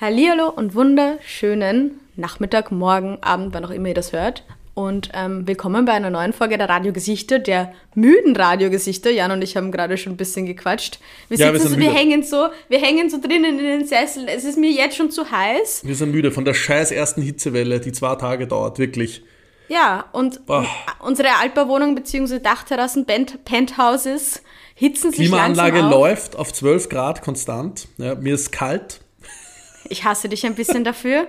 Hallihallo und wunderschönen Nachmittag, Morgen, Abend, wann auch immer ihr das hört. Und ähm, willkommen bei einer neuen Folge der Radiogesichter, der müden Radiogesichter. Jan und ich haben gerade schon ein bisschen gequatscht. Wir, Ja, wir so, wir hängen so, wir hängen so drinnen in den Sesseln. Es ist mir jetzt schon zu heiß. Wir sind müde von der scheiß ersten Hitzewelle, die zwei Tage dauert, wirklich. Ja, und Boah. unsere Altbauwohnung bzw. Dachterrassen, Pent Penthouses hitzen sich Klimaanlage langsam auf. läuft auf 12 Grad konstant. Ja, mir ist kalt. Ich hasse dich ein bisschen dafür.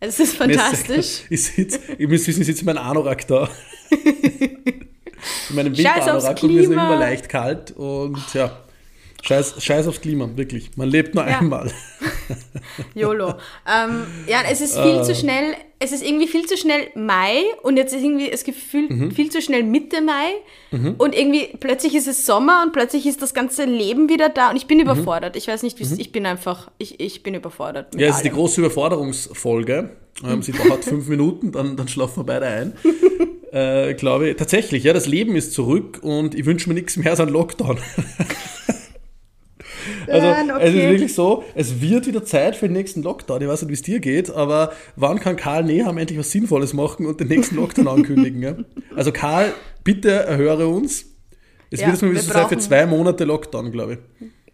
Es ist fantastisch. Ich sitze, ihr müsst wissen, ich sitze in meinem Anorak da. in meinem Winteranorak und mir ist immer leicht kalt. Und ja, scheiß, scheiß aufs Klima, wirklich. Man lebt nur Ja. einmal. YOLO. ähm, ja, es ist viel Ah. zu schnell, es ist irgendwie viel zu schnell Mai und jetzt ist irgendwie das Gefühl Mhm. viel zu schnell Mitte Mai und irgendwie plötzlich ist es Sommer und plötzlich ist das ganze Leben wieder da und ich bin überfordert. Ich weiß nicht, wie ich bin einfach, ich, ich bin überfordert. Mhm. Ja, es ist die große Überforderungsfolge. Ähm, sie dauert fünf Minuten, dann, dann schlafen wir beide ein. Äh, glaube ich. Tatsächlich, ja, das Leben ist zurück und ich wünsche mir nichts mehr als einen Lockdown. Also, Nein, es ist okay. wirklich so, es wird wieder Zeit für den nächsten Lockdown. Ich weiß nicht, wie es dir geht, aber wann kann Karl Nehammer endlich was Sinnvolles machen und den nächsten Lockdown ankündigen? Ja? Also Karl, bitte erhöre uns. Es Ja, wird jetzt mal wieder so sein für zwei Monate Lockdown, glaube ich.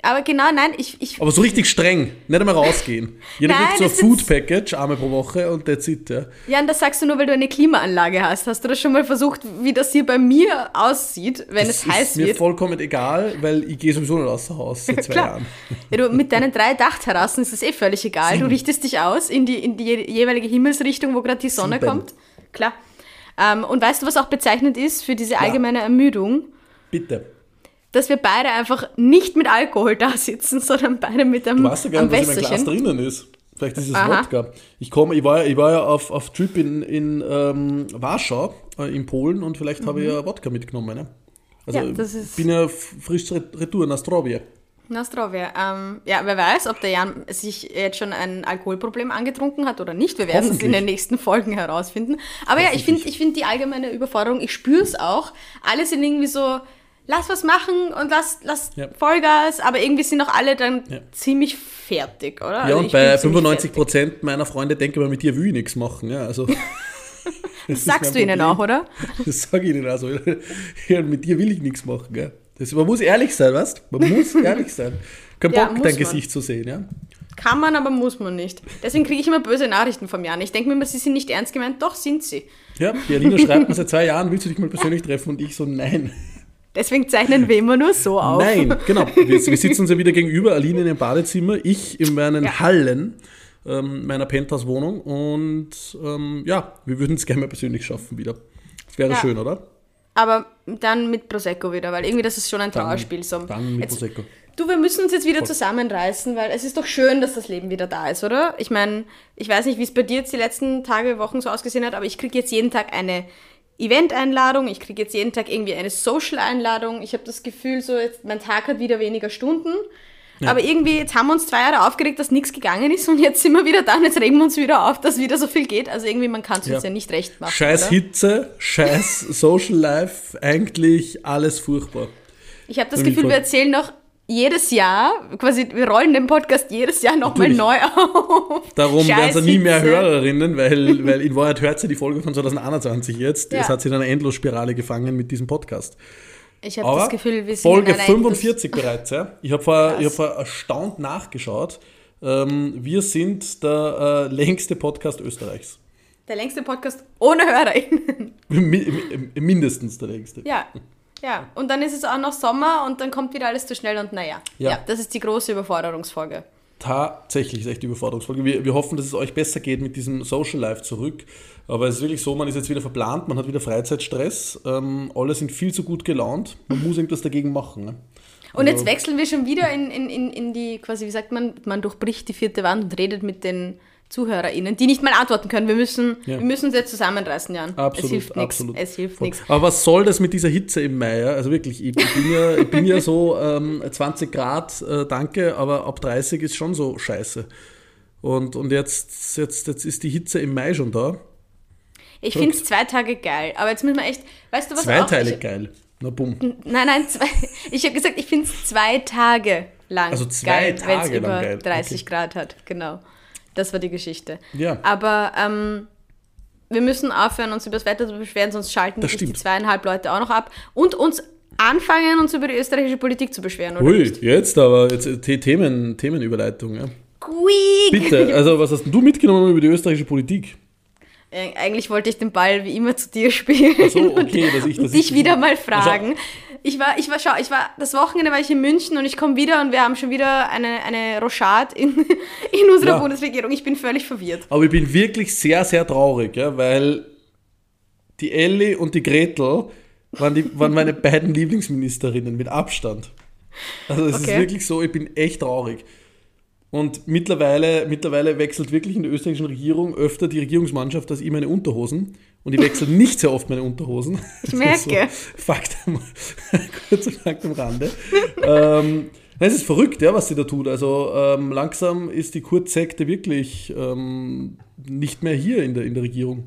Aber genau, nein, ich, ich Aber so richtig streng, nicht einmal rausgehen. Jeder Nein, kriegt so ein ist- Food Package, einmal pro Woche und that's it. Ja. Jan, das sagst du nur, weil du eine Klimaanlage hast. Hast du das schon mal versucht, wie das hier bei mir aussieht, wenn Das es heiß ist mir wird? vollkommen egal, weil ich gehe sowieso nicht außer Haus seit zwei. Jahren. Ja, du, mit deinen drei Dachterrassen ist es eh völlig egal. Du richtest dich aus in die, in die je- jeweilige Himmelsrichtung, wo gerade die Sonne Sieben. kommt. Klar. Ähm, und weißt du, was auch bezeichnend ist für diese allgemeine Ermüdung? Bitte. Dass wir beide einfach nicht mit Alkohol da sitzen, sondern beide mit einem Du weißt ja gar nicht, was in meinem Glas drinnen ist. Vielleicht ist es. Wodka. Ich, komme, ich, war, ja- ich war ja auf, auf Trip in, in ähm, Warschau, äh, in Polen, und vielleicht habe ich ja Wodka mitgenommen. Ne? Also Mhm. Ja, das ist- bin ja frisch re- retour nach Strovje. Na, Strovia. Ähm, ja, wer weiß, ob der Jan sich jetzt schon ein Alkoholproblem angetrunken hat oder nicht. Wir werden es in den nächsten Folgen herausfinden. Aber ja, ich finde ich find die allgemeine Überforderung, ich spüre es auch. Alle sind irgendwie so, lass was machen und lass, lass Ja. Vollgas, aber irgendwie sind auch alle dann Ja. ziemlich fertig, oder? Ja, Also und ich bei ziemlich 95 fertig. Prozent meiner Freunde denken, aber mit dir will ich nichts machen. Ja, also, Das sagst du ihnen auch, oder? Das sage ich ihnen also. Ja, mit dir will ich nichts machen. Gell? Das, man muss ehrlich sein, weißt Man muss ehrlich sein. Kein Bock, dein man. Gesicht zu sehen. Ja? Kann man, aber muss man nicht. Deswegen kriege ich immer böse Nachrichten vom Jan. Ich denke mir immer, sie sind nicht ernst gemeint. Doch, sind sie. Ja, die Alina schreibt mir seit zwei Jahren, willst du dich mal persönlich treffen? Und ich so, nein. Deswegen zeichnen wir immer nur so auf. Nein, genau. Wir, wir sitzen uns ja wieder gegenüber, Aline in ihrem Badezimmer, ich in meinen Ja. Hallen ähm, meiner Penthouse-Wohnung. Und ähm, ja, wir würden es gerne mal persönlich schaffen wieder. Das wäre Ja. schön, oder? Aber dann mit Prosecco wieder, weil irgendwie das ist schon ein Dann- Trauerspiel. So. Dann mit Jetzt, Prosecco. du, wir müssen uns jetzt wieder zusammenreißen, weil es ist doch schön, dass das Leben wieder da ist, oder? Ich meine, ich weiß nicht, wie es bei dir jetzt die letzten Tage, Wochen so ausgesehen hat, aber ich kriege jetzt jeden Tag eine Event-Einladung, ich kriege jetzt jeden Tag irgendwie eine Social-Einladung. Ich habe das Gefühl, so jetzt, mein Tag hat wieder weniger Stunden. Aber irgendwie, jetzt haben wir uns zwei Jahre aufgeregt, dass nichts gegangen ist und jetzt sind wir wieder da und jetzt regen wir uns wieder auf, dass wieder so viel geht. Also irgendwie, man kann es uns Ja. ja nicht recht machen. Scheiß oder? Hitze, scheiß Social Life, eigentlich alles furchtbar. Ich habe das Gefühl, wir erzählen noch jedes Jahr, quasi, wir rollen den Podcast jedes Jahr nochmal neu auf. Darum werden sie nie mehr. Hörerinnen, weil, weil in Wahrheit hört sie die Folge von 2021 jetzt. Ja. Es hat sie in einer Endlosspirale gefangen mit diesem Podcast. Ich habe das Gefühl, wir sind Folge in einer 45 bereits, ja. Ich habe vor, ich hab vor erstaunt nachgeschaut. Ähm, wir sind der äh, längste Podcast Österreichs. der längste Podcast ohne HörerInnen. Mi mi mindestens der längste. ja, ja. Und dann ist es auch noch Sommer und dann kommt wieder alles zu schnell und naja. Ja. Ja. das ist die große Überforderungsfolge. Tatsächlich ist echt die Überforderungsfolge. Wir, wir hoffen, dass es euch besser geht mit diesem Social Life zurück. Aber es ist wirklich so, man ist jetzt wieder verplant, man hat wieder Freizeitstress, ähm, alle sind viel zu gut gelaunt. Man muss irgendwas dagegen machen. Ne? Und jetzt Also- wechseln wir schon wieder in, in, in, in die, quasi, wie sagt man, man durchbricht die vierte Wand und redet mit den ZuhörerInnen, die nicht mal antworten können. Wir müssen, Ja. wir müssen uns jetzt zusammenreißen, Jan. Absolut, es hilft nichts. Es hilft nichts. Aber was soll das mit dieser Hitze im Mai? Ja? Also wirklich, ich, ich, bin, ja, ich bin ja so ähm, 20 Grad, äh, danke, aber ab 30 ist schon so scheiße. Und, und jetzt, jetzt, jetzt ist die Hitze im Mai schon da. Ich finde es zwei Tage geil, aber jetzt müssen wir echt, weißt du was Zweiteilig auch? geil. Na bumm. Ich, nein, nein, zwei, ich habe gesagt, ich finde es zwei Tage lang Also zwei geil, wenn es Tage lang über geil, 30 okay. Grad hat, genau. Das war die Geschichte. Ja. Aber ähm, wir müssen aufhören, uns über das Wetter zu beschweren, sonst schalten Das sich die zweieinhalb Leute auch noch ab. Und uns anfangen, uns über die österreichische Politik zu beschweren, oder Ui, nicht? jetzt aber, jetzt äh, The- Themen, Themenüberleitung. Ja. Quiek! Bitte, also was hast du mitgenommen über die österreichische Politik? Äh, Eigentlich wollte ich den Ball wie immer zu dir spielen. So, okay, dass ich- und dass dich ich- wieder mal fragen. Ich war, ich war, schau, ich war, das Wochenende war ich in München und ich komme wieder und wir haben schon wieder eine, eine Rochade in, in unserer Ja. Bundesregierung. Ich bin völlig verwirrt. Aber ich bin wirklich sehr, sehr traurig, ja, weil die Elli und die Gretel waren, die, waren meine beiden Lieblingsministerinnen mit Abstand. Also es ist Okay. wirklich so, ich bin echt traurig. Und mittlerweile, mittlerweile wechselt wirklich in der österreichischen Regierung öfter die Regierungsmannschaft als ich meine Unterhosen. Und ich wechsle nicht sehr oft meine Unterhosen. Ich merke. So, Fakt am, kurzer Fakt am Rande. ähm, es ist verrückt, ja, was sie da tut. Also ähm, langsam ist die Kurzsekte wirklich ähm, nicht mehr hier in der, in der Regierung.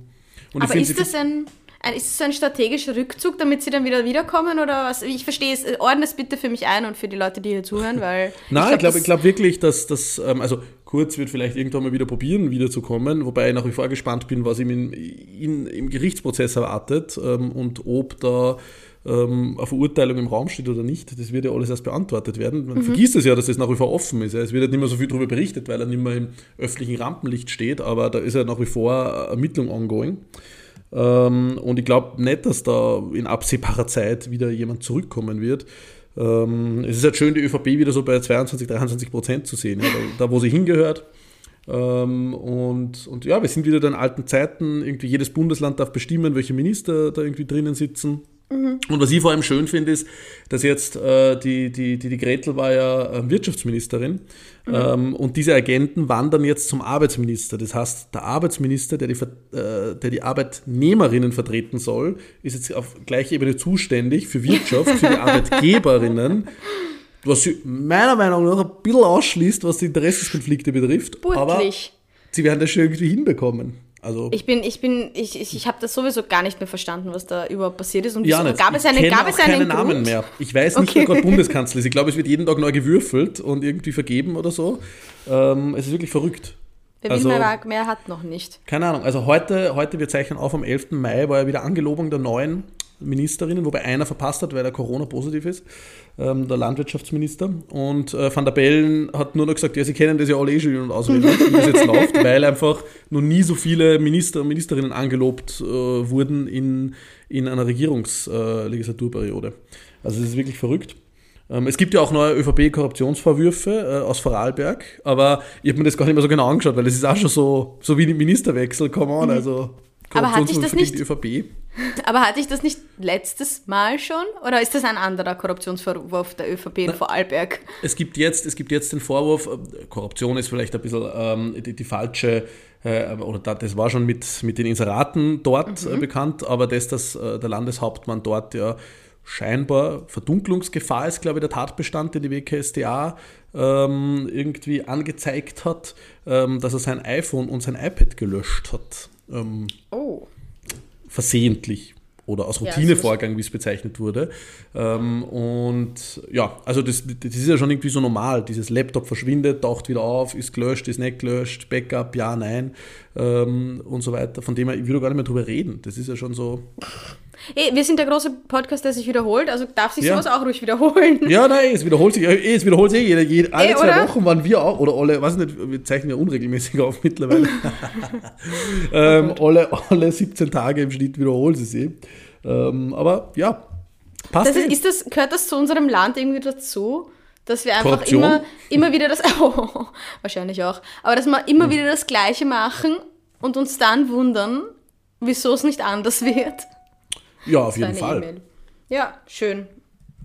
Und Aber ist das ein, ein, ist das ein strategischer Rückzug, damit sie dann wieder wiederkommen oder was? Ich verstehe es. Ordne es bitte für mich ein und für die Leute, die hier zuhören, weil. Nein, ich glaube ich glaub wirklich, dass das, ähm, also Kurz wird vielleicht irgendwann mal wieder probieren, wiederzukommen, wobei ich nach wie vor gespannt bin, was ihm in, in, im Gerichtsprozess erwartet ähm, und ob da ähm, eine Verurteilung im Raum steht oder nicht. Das wird ja alles erst beantwortet werden. Man vergisst es ja, dass das nach wie vor offen ist. Ja. Es wird halt nicht mehr so viel darüber berichtet, weil er nicht mehr im öffentlichen Rampenlicht steht, aber da ist ja nach wie vor eine Ermittlung ongoing. Ähm, und ich glaube nicht, dass da in absehbarer Zeit wieder jemand zurückkommen wird. Ähm, es ist halt schön, die ÖVP wieder so bei 22, 23 Prozent zu sehen, ja, da, da wo sie hingehört. Ähm, und, und ja, wir sind wieder in alten Zeiten. Irgendwie jedes Bundesland darf bestimmen, welche Minister da irgendwie drinnen sitzen. Und was ich vor allem schön finde, ist, dass jetzt äh, die, die, die, die Gretel war ja äh, Wirtschaftsministerin ähm, und diese Agenten wandern jetzt zum Arbeitsminister. Das heißt, der Arbeitsminister, der die, äh, der die Arbeitnehmerinnen vertreten soll, ist jetzt auf gleicher Ebene zuständig für Wirtschaft, für die Arbeitgeberinnen, was sie meiner Meinung nach ein bisschen ausschließt, was die Interessenskonflikte betrifft. Aber Burtlich. sie werden das schon irgendwie hinbekommen. Also Ich bin, ich bin, ich, ich, ich habe das sowieso gar nicht mehr verstanden, was da überhaupt passiert ist. Und Ja, wieso- gab es einen, gab es einen keinen Grund? Namen mehr. Ich weiß nicht, Okay. wer gerade Bundeskanzler ist. Ich glaube, es wird jeden Tag neu gewürfelt und irgendwie vergeben oder so. Ähm, es ist wirklich verrückt. Wer Also- will mehr, mehr hat noch nicht. Keine Ahnung. Also heute, heute wir zeichnen auf am 11. Mai, war ja wieder Angelobung der neuen Ministerinnen, wobei einer verpasst hat, weil er Corona-positiv ist, ähm, der Landwirtschaftsminister. Und äh, Van der Bellen hat nur noch gesagt, ja, sie kennen das ja alle eh schon und auswendig, wie das jetzt läuft, weil einfach noch nie so viele Minister und Ministerinnen angelobt äh, wurden in, in einer Regierungslegislaturperiode. also es ist wirklich verrückt. Ähm, Es gibt ja auch neue ÖVP-Korruptionsvorwürfe äh, aus Vorarlberg, aber ich habe mir das gar nicht mehr so genau angeschaut, weil das ist auch schon so, so wie ein Ministerwechsel, come on, also Mhm. Aber hatte ich das nicht- Die ÖVP. Aber hatte ich das nicht letztes Mal schon? Oder ist das ein anderer Korruptionsvorwurf der ÖVP in Vorarlberg? Es gibt jetzt, es gibt jetzt den Vorwurf, äh, Korruption ist vielleicht ein bisschen ähm, die, die falsche, äh, oder da, das war schon mit, mit den Inseraten dort äh, bekannt, aber das, dass äh, der Landeshauptmann dort ja scheinbar Verdunklungsgefahr ist, glaube ich, der Tatbestand, den die WKSDA ähm, irgendwie angezeigt hat, ähm, dass er sein iPhone und sein iPad gelöscht hat. Ähm, Oh. Versehentlich oder aus Ja, Routinevorgang, wie es bezeichnet wurde. Ähm, und ja, also das, das ist ja schon irgendwie so normal. Dieses Laptop verschwindet, taucht wieder auf, ist gelöscht, ist nicht gelöscht, Backup, ja, nein ähm, und so weiter. Von dem her, ich würde gar nicht mehr drüber reden. Das ist ja schon so. Hey, wir sind der große Podcast, der sich wiederholt, also darf sich Ja. sowas auch ruhig wiederholen. Ja, nein, es wiederholt sich, eh, es wiederholt sich eh jede, alle Eh, zwei oder? Wochen waren wir auch, oder alle, weiß nicht, wir zeichnen ja unregelmäßig auf mittlerweile. ähm, alle, alle 17 Tage im Schnitt wiederholen sie sich. Ähm, aber ja, passt Das ist, eh. ist das, gehört das zu unserem Land irgendwie dazu, dass wir einfach Korruption? immer, immer wieder das, oh, wahrscheinlich auch, aber dass wir immer wieder das Gleiche machen und uns dann wundern, wieso es nicht anders wird. Ja, auf jeden Fall. E-Mail. Ja, schön.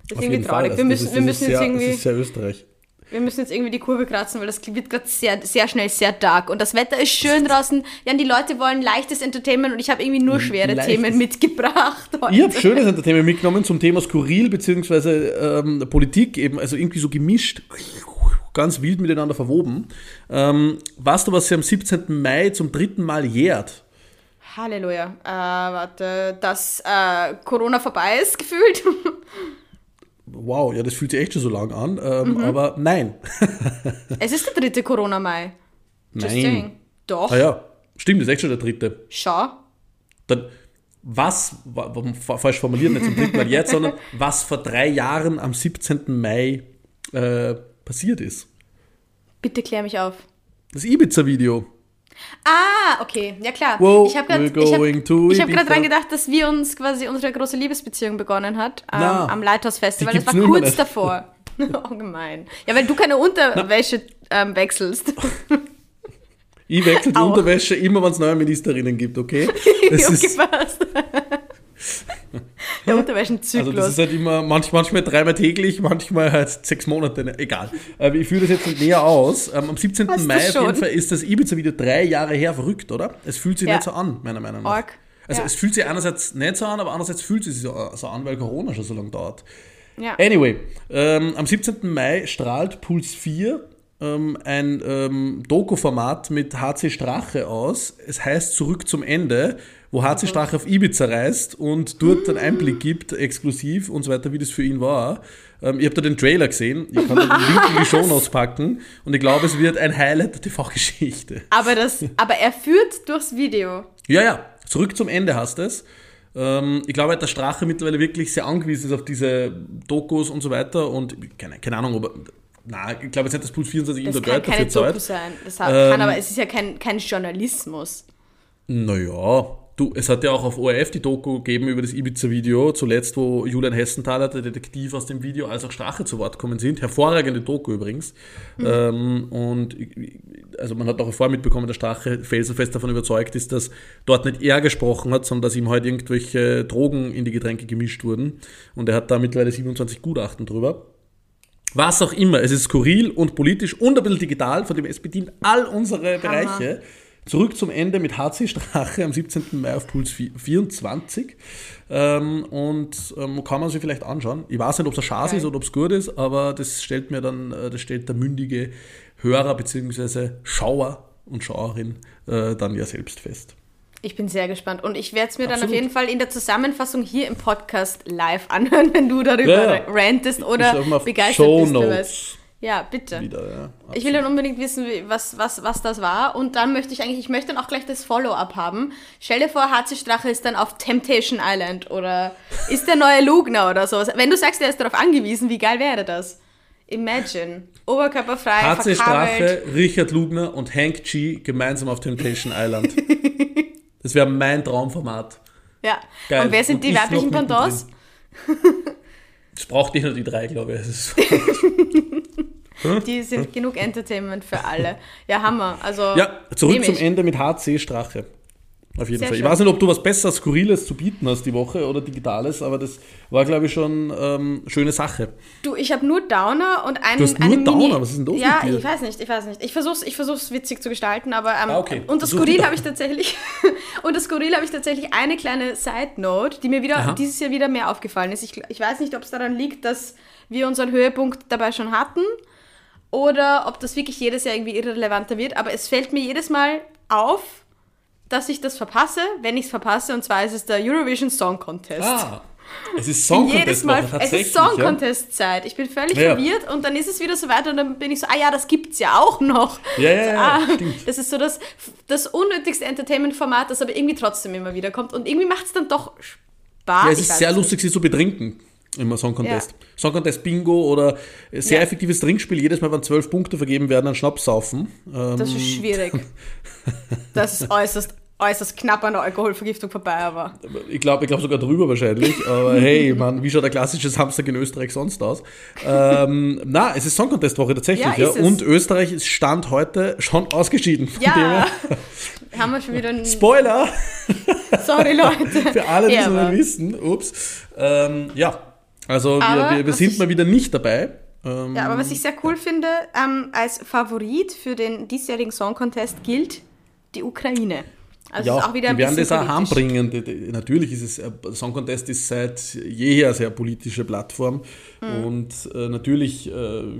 Das ist Auf irgendwie traurig. Fall. wir müssen, das ist, wir müssen jetzt sehr, irgendwie. Das ist sehr Österreich. Wir müssen jetzt irgendwie die Kurve kratzen, weil das wird gerade sehr, sehr schnell sehr dark. Und das Wetter ist schön draußen. Ja, und die Leute wollen leichtes Entertainment und ich habe irgendwie nur schwere Leichtes. Themen mitgebracht. Heute. Ich habe schönes Entertainment mitgenommen zum Thema Skurril bzw. Ähm, Politik eben, also irgendwie so gemischt, ganz wild miteinander verwoben. Ähm, weißt du, was sie am 17. Mai zum dritten Mal jährt? Halleluja. Äh, warte, dass äh, Corona vorbei ist, gefühlt. Wow, ja, das fühlt sich echt schon so lang an, ähm, Mhm. aber nein. es ist der dritte Corona-Mai. Nein. saying. Doch. Ah ja, stimmt, das ist echt schon der dritte. Schau. Dann, was, wa- wa- fa- falsch formuliert, nicht zum dritten Mal jetzt, sondern was vor drei Jahren am 17. Mai äh, passiert ist. Bitte klär mich auf. Das Ibiza-Video. Ah, okay, ja klar. Wow, ich habe gerade hab Ibiza. dran gedacht, dass wir uns quasi unsere große Liebesbeziehung begonnen hat ähm, Na, am Lighthouse-Festival. die Das war kurz nicht. davor. oh, gemein. Ja, weil du keine Unterwäsche ähm, wechselst. Ich wechsle die Auch. Unterwäsche immer, wenn es neue Ministerinnen gibt, okay? Das okay, ist, passt. Der Unterwäschenzyklus. also das ist halt immer manch, manchmal dreimal täglich, manchmal halt sechs Monate, ne? egal. Aber ich führe das jetzt nicht näher aus. Ähm, am 17. Hast Mai auf jeden Fall ist das Ibiza-Video drei Jahre her, verrückt, oder? Es fühlt sich Ja. nicht so an, meiner Meinung nach. Org. Also Ja. es fühlt sich einerseits nicht so an, aber andererseits fühlt es sich so, so an, weil Corona schon so lange dauert. ja. Anyway, ähm, am 17. Mai strahlt Puls 4 ähm, ein ähm, Doku-Format mit HC Strache aus. Es heißt Zurück zum Ende, wo HC Strache auf Ibiza reist und dort einen Einblick gibt, exklusiv und so weiter, wie das für ihn war. Ähm, ich habe da den Trailer gesehen, ich kann da den Link in die Show Notes packen und ich glaube, es wird ein Highlight der TV-Geschichte. Aber, das, aber er führt durchs Video. Ja, ja, zurück zum Ende hast es. Ähm, ich glaube, dass Strache mittlerweile wirklich sehr angewiesen ist auf diese Dokus und so weiter und keine, keine Ahnung, ob er, na, ich glaube jetzt nicht, dass Puls 24 ihm Das da kann Geld keine dafür Doku zahlt. sein. Das hat, Ähm, kann, aber es ist ja kein, kein Journalismus. Naja, du, es hat ja auch auf ORF die Doku gegeben über das Ibiza-Video, zuletzt, wo Julian Hessenthaler, der Detektiv aus dem Video, als auch Strache zu Wort kommen sind. Hervorragende Doku übrigens. Ähm, und also man hat auch vorher mitbekommen, dass Strache felsenfest davon überzeugt ist, dass dort nicht er gesprochen hat, sondern dass ihm halt irgendwelche Drogen in die Getränke gemischt wurden. Und er hat da mittlerweile 27 Gutachten drüber. Was auch immer, es ist skurril und politisch und ein bisschen digital, von dem es bedient all unsere Bereiche. Zurück zum Ende mit HC Strache am 17. Mai auf Puls 24. Ähm, und ähm, kann man sich vielleicht anschauen. Ich weiß nicht, ob es ein Schatz ist oder ob es gut ist, aber das stellt mir dann, äh, das stellt der mündige Hörer bzw. Schauer und Schauerin äh, dann ja selbst fest. Ich bin sehr gespannt. Und ich werde es mir dann Absolut. auf jeden Fall in der Zusammenfassung hier im Podcast live anhören, wenn du darüber Ja, rantest oder begeistert Show bist. Du Notes weißt. Ja, bitte. wieder. Ja. Ich will dann unbedingt wissen, was, was, was das war. Und dann möchte ich eigentlich, ich möchte dann auch gleich das Follow-up haben. Stell dir vor, HC Strache ist dann auf Temptation Island oder ist der neue Lugner oder so. Wenn du sagst, er ist darauf angewiesen, wie geil wäre das? Imagine. Oberkörperfrei, HC. Strache, Richard Lugner und Hank G gemeinsam auf Temptation Island. Das wäre mein Traumformat. Ja. Geil. Und wer sind Und die weiblichen. Pendants? Das braucht nicht nur die drei, glaube ich. Ist Die sind genug Entertainment für alle. Ja, Hammer. Also, ja, zurück zum ich. Ende mit HC Strache. Auf jeden Sehr Fall. Ich schön. weiß nicht, ob du was Besseres, Skurriles zu bieten hast die Woche oder Digitales, aber das war, glaube ich, schon ähm, schöne Sache. Du, ich habe nur Downer und einen. Du hast nur eine Mini Downer? Was ist denn los Ja, mit dir? ich weiß nicht, ich weiß nicht. Ich versuch's, ich versuch's witzig zu gestalten, aber ähm, Ah, okay. und das Skurril habe ich tatsächlich und das Skurril habe ich tatsächlich eine kleine Side Note, die mir wieder Aha. dieses Jahr wieder mehr aufgefallen ist. Ich, ich weiß nicht, ob es daran liegt, dass wir unseren Höhepunkt dabei schon hatten oder ob das wirklich jedes Jahr irgendwie irrelevanter wird, aber es fällt mir jedes Mal auf, dass ich das verpasse, wenn ich es verpasse, und zwar ist es der Eurovision Song Contest. Ah, es ist Song jedes Contest Mal, Woche, es ist Song. Contest Zeit. Ich bin völlig Ja. verwirrt und dann ist es wieder so weiter und dann bin ich so, ah ja, das gibt's ja auch noch. Ja, ja, so, ja, ah. Das ist so das, das unnötigste Entertainment-Format, das aber irgendwie trotzdem immer wieder kommt und irgendwie macht es dann doch Spaß. Ja, es ist sehr lustig, sie zu betrinken. Immer Song Contest. Ja. Song Contest Bingo oder sehr Ja. effektives Trinkspiel. Jedes Mal, wenn zwölf Punkte vergeben werden, an Schnaps saufen. Ähm, Das ist schwierig. Das ist äußerst, äußerst knapp an der Alkoholvergiftung vorbei, aber Ich glaube ich glaub sogar drüber wahrscheinlich. Aber hey, Mann, wie schaut der klassische Samstag in Österreich sonst aus? Ähm, na, es ist Song Contest Woche tatsächlich. Ja, Ja. Und Österreich ist Stand heute schon ausgeschieden. Ja, haben wir schon wieder einen... Spoiler! Sorry, Leute. Für alle, die es noch nicht wissen. Ups. Ähm, ja, also wir, Aber wir, wir sind ich- mal wieder nicht dabei. Ähm, Ja, aber was ich sehr cool finde, ähm, als Favorit für den diesjährigen Song Contest gilt die Ukraine. Also ja, ist auch wieder ein die werden das auch heimbringen. Natürlich ist es, äh, Song Contest ist seit jeher eine sehr politische Plattform Mhm. und äh, natürlich äh,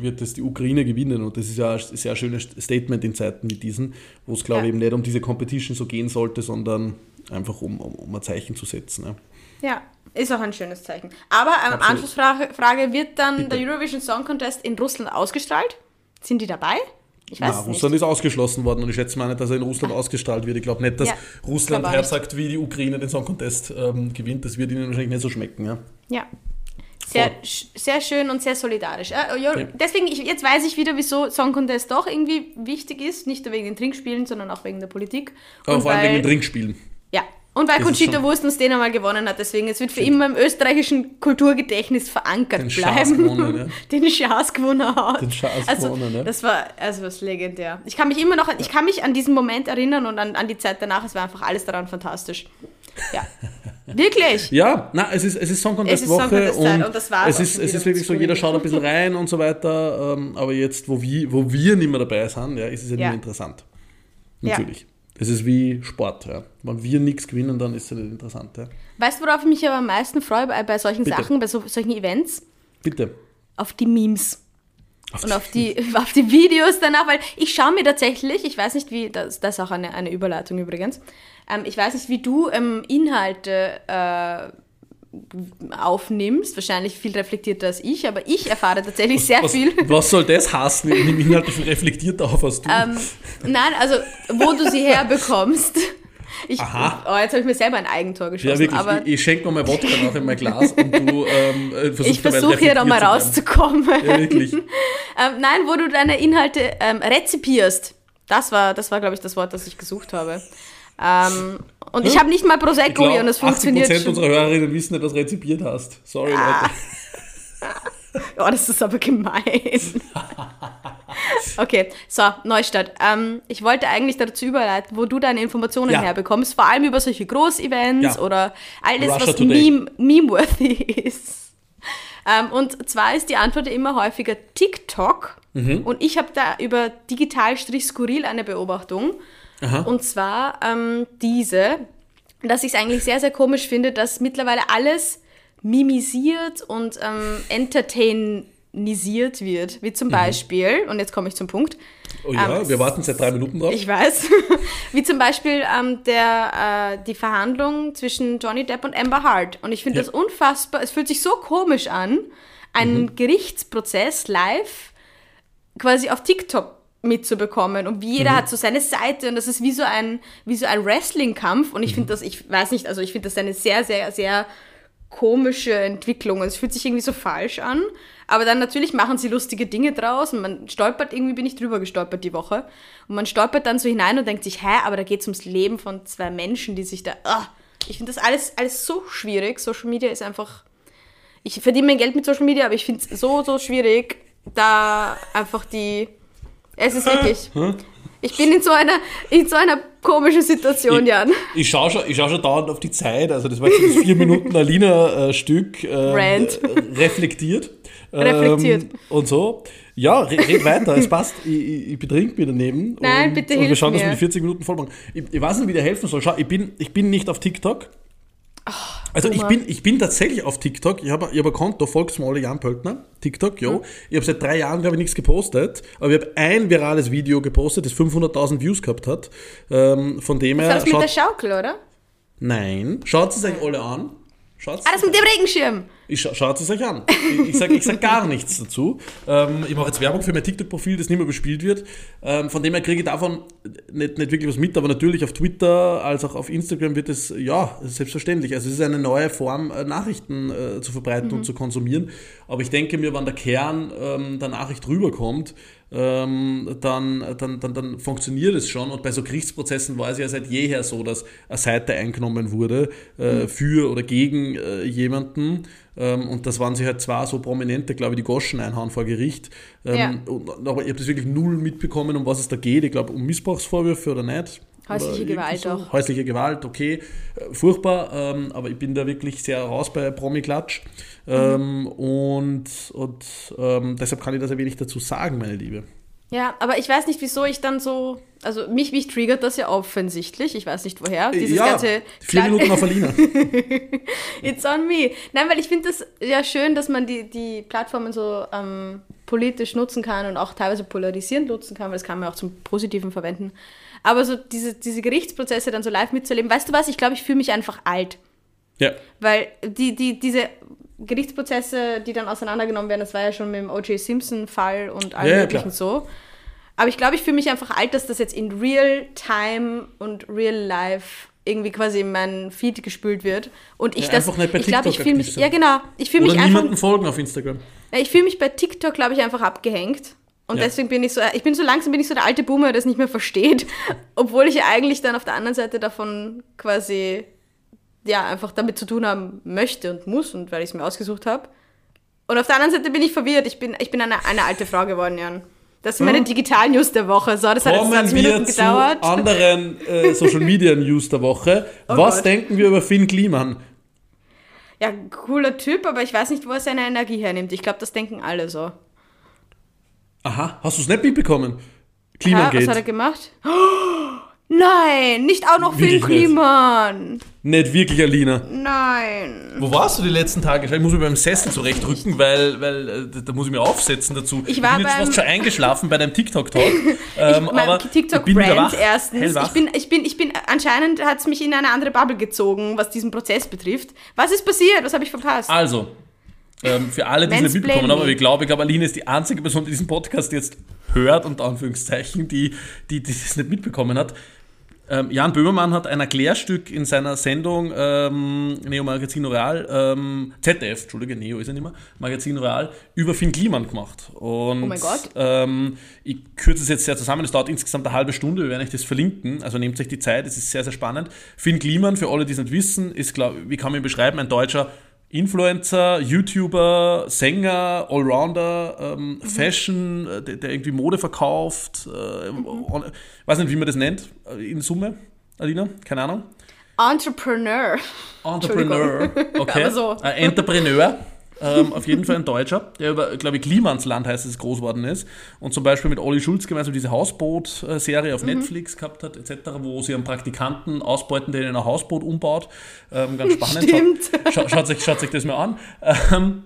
wird es die Ukraine gewinnen und das ist ja ein sehr schönes Statement in Zeiten wie diesen, wo es glaube ich Ja. eben nicht um diese Competition so gehen sollte, sondern einfach um, um, um ein Zeichen zu setzen. Ja. Ja, ist auch ein schönes Zeichen. Aber ähm. Anschlussfrage, Frage, wird dann Bitte. der Eurovision Song Contest in Russland ausgestrahlt? Sind die dabei? Ich weiß Na, es nicht. Russland ist ausgeschlossen worden und ich schätze mal nicht, dass er in Russland ausgestrahlt wird. Ich glaube nicht, dass Ja, Russland herzagt, wie die Ukraine den Song Contest ähm, gewinnt. Das wird ihnen wahrscheinlich nicht so schmecken. Ja. Ja. Sehr, sehr schön und sehr solidarisch. Äh. Deswegen, ich, jetzt weiß ich wieder, wieso Song Contest doch irgendwie wichtig ist. Nicht nur wegen den Trinkspielen, sondern auch wegen der Politik. Aber und vor allem wegen den Trinkspielen. Und weil Das Conchita Wurst uns den einmal gewonnen hat. Deswegen, es wird für immer im österreichischen Kulturgedächtnis verankert Den bleiben. Gewonnen, ja. Den Schaas gewonnen hat. Den Schaas also, gewonnen, ja. Das war also was legendär. Ich kann mich immer noch, ich kann mich an diesen Moment erinnern und an, an die Zeit danach. Es war einfach alles daran fantastisch. Ja. Wirklich. Ja, na, es ist, es ist Song Contest Es ist Song Woche Contest Zeit und, und das war's es ist, es ist wirklich so, jeder schaut ein bisschen rein und so weiter, ähm, aber jetzt, wo wir, wo wir nicht mehr dabei sind, ja, ist es ja nicht Ja. mehr interessant. Ja. Es ist wie Sport, ja. Wenn wir nichts gewinnen, dann ist es nicht interessant, ja. Weißt du, worauf ich mich aber am meisten freue bei, bei solchen Bitte. Sachen, bei so, solchen Events? Bitte. Auf die Memes. Auf Und auf die, auf die Videos danach, weil ich schaue mir tatsächlich, ich weiß nicht wie, das, das ist auch eine, eine Überleitung übrigens, ähm, ich weiß nicht, wie du ähm, Inhalte äh, aufnimmst, wahrscheinlich viel reflektierter als ich, aber ich erfahre tatsächlich sehr was, viel. was soll das hassen? Ich nehme Inhalte viel reflektierter auf als du. Ähm, nein, also wo du sie herbekommst. Ich, Aha. oh, jetzt habe ich mir selber ein Eigentor geschossen, ja, wirklich. aber ich, ich schenke mal Wodka nach in mein Glas und du ähm, äh, versuchst ich versuche hier noch mal rauszukommen. Ja, wirklich. Ähm, nein, wo du deine Inhalte ähm, rezipierst. Das war, das war glaube ich, das Wort, das ich gesucht habe. Ähm, und ich habe nicht mal Prosecco glaube, hier und es 80% funktioniert schon. unserer Hörerinnen wissen nicht, dass du rezipiert hast. Sorry, Ah. Leute. Oh, das ist aber gemein. okay, so, Neustart. Ähm, ich wollte eigentlich dazu überleiten, wo du deine Informationen Ja. herbekommst, vor allem über solche Groß-Events Ja. oder alles, Russia was meme- meme-worthy ist. Ähm, und zwar ist die Antwort immer häufiger TikTok. Mhm. Und ich habe da über digital-skurril eine Beobachtung. Aha. Und zwar ähm, diese, dass ich es eigentlich sehr, sehr komisch finde, dass mittlerweile alles mimisiert und ähm, entertainisiert wird. Wie Mhm. zum Beispiel, und jetzt komme ich zum Punkt, Oh ja, Ähm, wir warten seit drei Minuten drauf. ich weiß, wie zum Beispiel ähm, der, äh, die Verhandlung zwischen Johnny Depp und Amber Hart. Und ich finde Ja. das unfassbar, es fühlt sich so komisch an, einen Mhm. Gerichtsprozess live quasi auf TikTok mitzubekommen und wie Mhm. jeder hat so seine Seite und das ist wie so ein wie so ein Wrestling-Kampf und ich Mhm. finde das ich weiß nicht also ich finde das eine sehr sehr sehr komische Entwicklung und es fühlt sich irgendwie so falsch an aber dann natürlich machen sie lustige Dinge draus und man stolpert irgendwie bin ich drüber gestolpert die Woche und man stolpert dann so hinein und denkt sich hä aber da geht es ums Leben von zwei Menschen die sich da ah, ich finde das alles alles so schwierig Social Media ist einfach ich verdiene mein Geld mit Social Media, aber ich finde es so, so schwierig, da einfach die. Es ist wirklich. Ich bin in so einer, in so einer komischen Situation, Jan. Ich schaue schon, ich schau schon dauernd auf die Zeit. Also das war jetzt das vier Minuten Alina-Stück ähm, Rant. äh, reflektiert. Reflektiert. Ähm, und so. Ja, red, weiter, es passt. Ich, ich, ich betrink mich daneben. Nein, und, bitte und wir hilf schauen, dass wir die 40 Minuten voll machen. Ich, ich weiß nicht, wie der helfen soll. Schau, ich bin, ich bin nicht auf TikTok. Also ich bin, ich bin tatsächlich auf TikTok. Ich habe ich hab ein Konto, Volksmole Jan Pöltner. TikTok, jo. Ich habe seit drei Jahren, glaube ich, nichts gepostet. Aber ich habe ein virales Video gepostet, das 500.000 Views gehabt hat. Ähm, von dem Das her... das mit der Schaukel, oder? Nein. Schaut es euch alle an. Schaut Ah, das mit dem Regenschirm. Ich scha schaut es euch an. Ich, ich sage ich sag gar nichts dazu. Ähm, ich mache jetzt Werbung für mein TikTok-Profil, das nicht mehr bespielt wird. Ähm, von dem her kriege ich davon nicht, nicht wirklich was mit, aber natürlich auf Twitter als auch auf Instagram wird es, ja, selbstverständlich. Also es ist eine neue Form, äh, Nachrichten äh, zu verbreiten und zu konsumieren. Aber ich denke mir, wenn der Kern ähm, der Nachricht rüberkommt, ähm, dann, dann, dann, dann funktioniert es schon. Und bei so Gerichtsprozessen war es ja seit jeher so, dass eine Seite eingenommen wurde äh, für oder gegen äh, jemanden. Ähm, und das waren sie halt zwar so prominente, glaube ich, die Goschen einhauen vor Gericht. Ähm, Ja. aber ich habe das wirklich null mitbekommen, um was es da geht. Ich glaube, um Missbrauchsvorwürfe oder nicht. Häusliche Gewalt irgendwie auch. Häusliche Gewalt, okay. Äh, Furchtbar, ähm, aber ich bin da wirklich sehr raus bei Promi-Klatsch. Ähm, und und ähm, deshalb kann ich da sehr wenig dazu sagen, meine Liebe. Ja, aber ich weiß nicht, wieso ich dann so. Also mich, mich triggert das ja offensichtlich. Ich weiß nicht woher. Dieses ja, ganze. vier Minuten auf Alina. It's on me. Nein, weil ich finde das ja schön, dass man die, die Plattformen so ähm, politisch nutzen kann und auch teilweise polarisierend nutzen kann, weil das kann man auch zum Positiven verwenden. Aber so diese, diese Gerichtsprozesse dann so live mitzuleben, weißt du was? Ich glaube, ich fühle mich einfach alt. Ja. Weil die, die, diese Gerichtsprozesse, die dann auseinandergenommen werden, das war ja schon mit dem O.J. Simpson-Fall und allem Ja, ja, möglichen klar. so. Aber ich glaube, ich fühle mich einfach alt, dass das jetzt in real time und real life irgendwie quasi in meinen Feed gespült wird. Und ich Ja, das, einfach nicht bei ich glaube, TikTok ich fühle mich, sein. ja genau, ich fühle mich einfach, niemanden folgen auf Instagram. Ich fühle mich bei TikTok, glaube ich, einfach abgehängt. Und Ja. deswegen bin ich so, ich bin so langsam bin ich so der alte Boomer, der das nicht mehr versteht. Obwohl ich ja eigentlich dann auf der anderen Seite davon quasi, ja, einfach damit zu tun haben möchte und muss und weil ich es mir ausgesucht habe. Und auf der anderen Seite bin ich verwirrt. Ich bin, ich bin eine, eine alte Frau geworden, Jan. Das sind meine Digital-News der Woche. So, das hat jetzt Kommen 20 wir Minuten zu gedauert. anderen äh, Social Media News der Woche. Oh Was Gott. denken wir über Finn Kliman? Ja, cooler Typ, aber ich weiß nicht, wo er seine Energie hernimmt. Ich glaube, das denken alle so. Aha, hast du es nicht mitbekommen? Ja, Klimagate. was hat er gemacht? Oh, nein, nicht auch noch Wirklich nicht. Kliman. Nicht wirklich, Alina. Nein. Wo warst du die letzten Tage? Ich muss mich beim Sessel zurechtrücken, weil, weil äh, da muss ich mich aufsetzen dazu. Ich war bin jetzt fast schon eingeschlafen bei deinem TikTok-Talk. ähm, aber TikTok ich bin Brand wach, erstens. hellwach. Ich bin, ich bin, ich bin, anscheinend hat es mich in eine andere Bubble gezogen, was diesen Prozess betrifft. Was ist passiert? Was habe ich verpasst? Also, ähm, für alle, die es nicht mitbekommen haben, aber ich glaube, ich glaube, Aline ist die einzige Person, die diesen Podcast jetzt hört, unter Anführungszeichen, die, die, die das nicht mitbekommen hat. Ähm, Jan Böhmermann hat ein Erklärstück in seiner Sendung ähm, Neo Magazin Royal, ähm, ZDF, Entschuldige, Neo ist er nicht mehr, Magazin Royal, über Finn Kliman gemacht. Und, Oh mein Gott. Ähm, ich kürze es jetzt sehr zusammen, es dauert insgesamt eine halbe Stunde, wir werden euch das verlinken, also nehmt euch die Zeit, es ist sehr, sehr spannend. Finn Kliman, für alle, die es nicht wissen, ist, glaub, wie kann man ihn beschreiben, ein deutscher Influencer, YouTuber, Sänger, Allrounder, ähm, Fashion, äh, der, der irgendwie Mode verkauft, äh, on, weiß nicht, wie man das nennt, äh, in Summe, Alina, keine Ahnung. Entrepreneur. Entrepreneur, okay. So. Ein Entrepreneur, ähm, auf jeden Fall ein Deutscher, der über, glaube ich, Klimansland heißt es, groß geworden ist und zum Beispiel mit Olli Schulz gemeinsam diese Hausboot-Serie Mhm. auf Netflix gehabt hat, etc., wo sie einen Praktikanten ausbeuten, der in ein Hausboot umbaut. Ähm, ganz spannend. Stimmt. Schaut, schaut, sich, schaut sich das mal an. Ähm,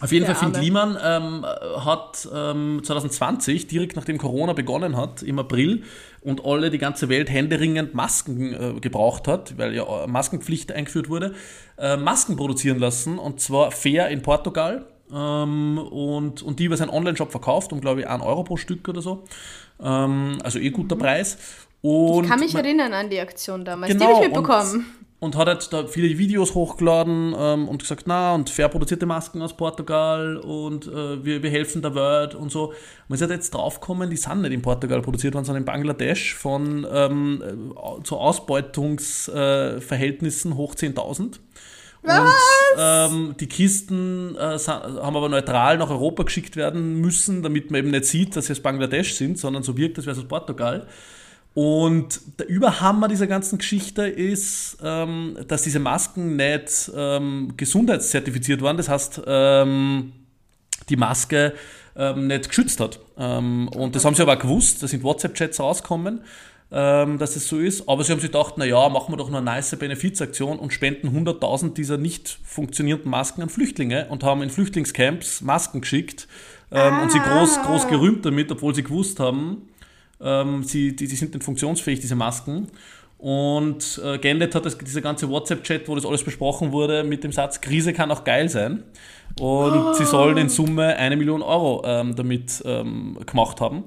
auf jeden Der Fall, Finn. Kliman ähm, hat ähm, 2020, direkt nachdem Corona begonnen hat, im April, und alle, die ganze Welt händeringend Masken äh, gebraucht hat, weil ja äh, Maskenpflicht eingeführt wurde, äh, Masken produzieren lassen, und zwar fair in Portugal. Ähm, und, und die über seinen Online-Shop verkauft, um glaube ich 1 Euro pro Stück oder so. Ähm, also eh guter Preis. Und Mhm. Ich kann mich man- erinnern an die Aktion damals. Genau, die habe ich mitbekommen. Und, hat halt da viele Videos hochgeladen ähm, und gesagt, na, und fair produzierte Masken aus Portugal und äh, wir, wir helfen der Welt und so. Man ist halt jetzt draufgekommen, die sind nicht in Portugal produziert worden, sondern in Bangladesch von ähm, äh, zu Ausbeutungsverhältnissen äh, hoch 10.000. Und ähm, die Kisten äh, haben aber neutral nach Europa geschickt werden müssen, damit man eben nicht sieht, dass sie aus Bangladesch sind, sondern so wirkt, als wäre es aus Portugal. Und der Überhammer dieser ganzen Geschichte ist, ähm, dass diese Masken nicht ähm, gesundheitszertifiziert waren. Das heißt, ähm, die Maske ähm, nicht geschützt hat. Ähm, und das haben sie aber auch gewusst, da sind WhatsApp-Chats rausgekommen, ähm, dass es so ist. Aber sie haben sich gedacht, naja, machen wir doch eine nice Benefizaktion und spenden 100.000 dieser nicht funktionierenden Masken an Flüchtlinge und haben in Flüchtlingscamps Masken geschickt ähm, und sie groß, groß gerühmt damit, obwohl sie gewusst haben, ähm, sie, die, die sind nicht funktionsfähig, diese Masken. Und äh, geendet hat das, dieser ganze WhatsApp-Chat, wo das alles besprochen wurde, mit dem Satz, Krise kann auch geil sein. Und sie sollen in Summe eine Million Euro ähm, damit ähm, gemacht haben.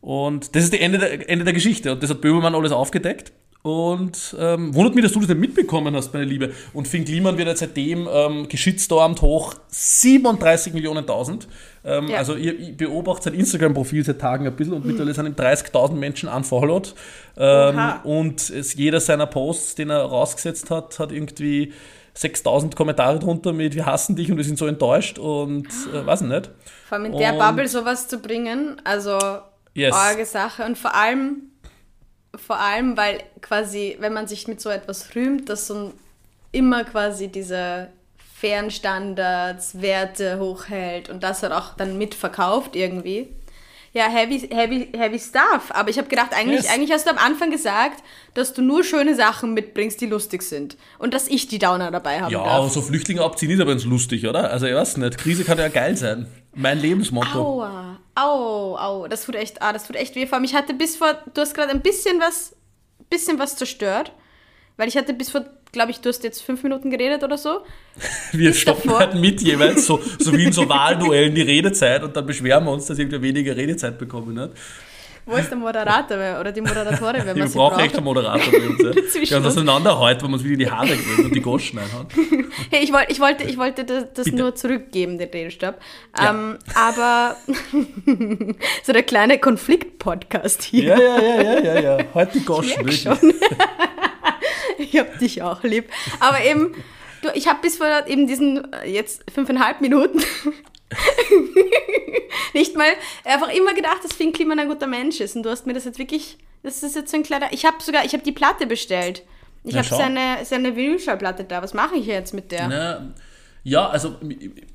Und das ist die Ende der, Ende der Geschichte. Und das hat Böhmermann alles aufgedeckt. Und ähm, wundert mich, dass du das nicht mitbekommen hast, meine Liebe. Und Finn Kliman wird jetzt seitdem ähm, geschitstormt hoch 37 Millionen tausend. Ähm, Ja. Also ich, ich beobachte sein Instagram-Profil seit Tagen ein bisschen und mittlerweile sind ihm 30.000 Menschen unfollowed. Ähm, und es, jeder seiner Posts, den er rausgesetzt hat, hat irgendwie 6000 Kommentare drunter mit wir hassen dich und wir sind so enttäuscht und äh, weiß ich nicht. Vor allem in der Und- Bubble sowas zu bringen, also Yes. arge Sache. Und vor allem, vor allem, weil quasi, wenn man sich mit so etwas rühmt, dass so immer quasi diese fairen Standards, Werte hochhält und das hat auch dann mitverkauft irgendwie. Ja, heavy, heavy, heavy stuff. Aber ich habe gedacht, eigentlich, Yes. eigentlich hast du am Anfang gesagt, dass du nur schöne Sachen mitbringst, die lustig sind. Und dass ich die Downer dabei haben Ja, darf. aber so Flüchtlinge abziehen ist aber ganz lustig, oder? Also ich weiß nicht, Krise kann ja geil sein. Mein Lebensmotto. Aua, au, au, das tut echt, ah, das tut echt weh. Vor allem, ich hatte bis vor, du hast gerade ein bisschen was, bisschen was zerstört, weil ich hatte bis vor, glaube ich, du hast jetzt fünf Minuten geredet oder so. Wir bis stoppen davor. halt mit jeweils, so, so wie in so Wahlduellen die Redezeit und dann beschweren wir uns, dass irgendwer weniger Redezeit bekommen hat. Wo ist der Moderator oder die Moderatorin, wenn man Wir sie brauchen braucht? echt einen Moderator bei uns. Ja. Dazwischen Der uns uns. auseinanderhält, wo man uns wieder die Haare grillt und die Goschen einhaut. Hey, ich, wollt, ich wollte, ich wollte das, das nur zurückgeben, den Redestab. Ja. Ähm, aber so der kleine Konflikt-Podcast hier. Ja, ja, ja, ja, ja, ja. Heute die Goschen, schon. Ich hab dich auch lieb. Aber eben, du, ich habe bis vor eben diesen äh, jetzt fünfeinhalb Minuten nicht mal einfach immer gedacht, dass Finn Kliman ein guter Mensch ist. Und du hast mir das jetzt wirklich, das ist jetzt so ein kleiner, ich habe sogar, ich habe die Platte bestellt. Ich habe seine, seine Vinylschallplatte da. Was mache ich jetzt mit der? Na, ja, also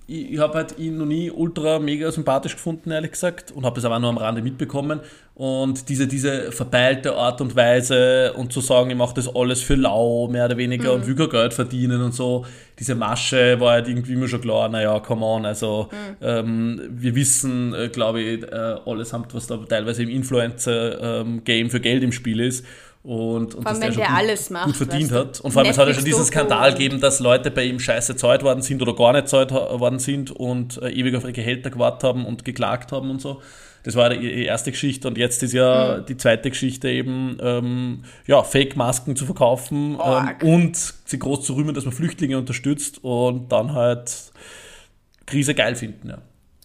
ich, ich habe halt ihn noch nie ultra mega sympathisch gefunden, ehrlich gesagt, und habe das aber nur am Rande mitbekommen. Und diese, diese verbeilte Art und Weise und zu sagen, ich mache das alles für lau, mehr oder weniger, und will kein Geld verdienen und so, diese Masche war halt irgendwie immer schon klar, naja, come on, also ähm, wir wissen, äh, glaube ich, äh, allesamt, was da teilweise im Influencer-Game für Geld im Spiel ist. Und, und Vor allem, dass wenn schon der gut, alles macht, gut verdient weißt du. hat. Und vor allem, es hat ja schon diesen Skandal gegeben, dass Leute bei ihm scheiße zahlt worden sind oder gar nicht zahlt worden sind und äh, ewig auf ihre Gehälter gewartet haben und geklagt haben und so. Das war die erste Geschichte und jetzt ist ja Mhm. die zweite Geschichte eben, ähm, ja, Fake-Masken zu verkaufen ähm, und sie groß zu rühmen, dass man Flüchtlinge unterstützt und dann halt Krise geil finden, ja.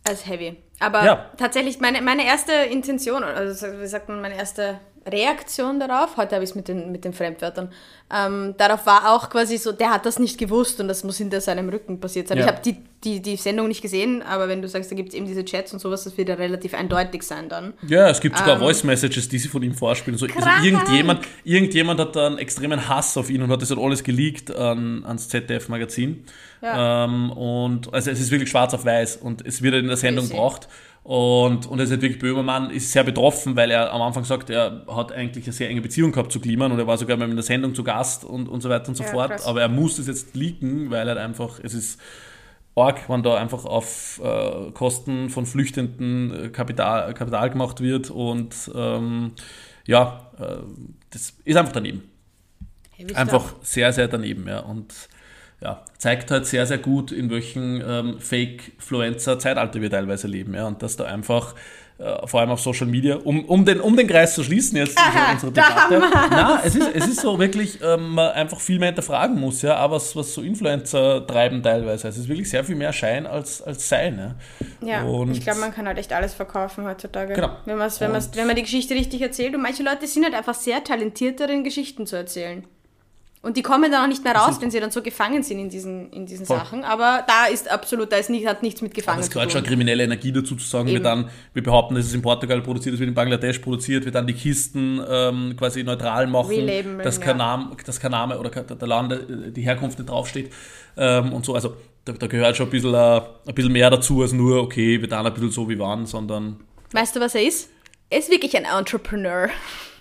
Als heavy. Aber Ja. tatsächlich, meine, meine erste Intention, also wie sagt man, meine erste Reaktion darauf, heute habe ich es mit den, mit den Fremdwörtern, ähm, darauf war auch quasi so, der hat das nicht gewusst und das muss hinter seinem Rücken passiert sein. Ja. Ich habe die, die, die Sendung nicht gesehen, aber wenn du sagst, da gibt es eben diese Chats und sowas, das wird ja relativ eindeutig sein dann. Ja, es gibt sogar Voice Messages, die sie von ihm vorspielen. So, also Ähm. Irgendjemand, irgendjemand hat da einen extremen Hass auf ihn und hat das dann alles geleakt an, ans ZDF-Magazin. Ja. Ähm, und also es ist wirklich schwarz auf weiß und es wird in der Sendung Crazy. gebracht. Und, und er ist halt wirklich Böhmermann, ist sehr betroffen, weil er am Anfang sagt, er hat eigentlich eine sehr enge Beziehung gehabt zu Kliman und er war sogar mal in der Sendung zu Gast und, und so weiter und so Ja, fort. krass. Aber er muss das jetzt leaken, weil er einfach, es ist arg, wenn da einfach auf äh, Kosten von Flüchtenden äh, Kapital, Kapital gemacht wird und ähm, ja, äh, das ist einfach daneben. Einfach sehr, sehr daneben, ja. Und ja, zeigt halt sehr, sehr gut, in welchem ähm, Fake-Fluencer-Zeitalter wir teilweise leben, ja. Und dass da einfach, äh, vor allem auf Social Media, um, um, den, um den Kreis zu schließen jetzt, Aha, unsere Debatte. Na, es ist, es ist so wirklich, ähm, man einfach viel mehr hinterfragen muss, ja, auch was, was so Influencer treiben teilweise. Es ist wirklich sehr viel mehr Schein als, als Sein, ja. Ja, Und- ich glaube, man kann halt echt alles verkaufen heutzutage. Genau. Wenn, man's, wenn, man's, wenn man die Geschichte richtig erzählt. Und manche Leute sind halt einfach sehr talentiert darin, Geschichten zu erzählen. Und die kommen dann auch nicht mehr raus, wenn sie dann so gefangen sind in diesen, in diesen Voll. Sachen. Aber da ist absolut, da ist nicht, hat nichts mit Gefangen Das zu gehört schon kriminelle Energie dazu zu sagen, wir dann, wir behaupten, es ist in Portugal produziert, es wird in Bangladesch produziert, wir dann die Kisten ähm, quasi neutral machen, Relabeln, dass ja. kein, Name, dass kein Name oder der Land, äh, die Herkunft nicht draufsteht ähm, und so. Also da, da gehört schon ein bisschen, äh, ein bisschen mehr dazu als nur, okay, wir dann ein bisschen so wie waren, sondern Weißt du, was er ist? Er ist wirklich ein Entrepreneur.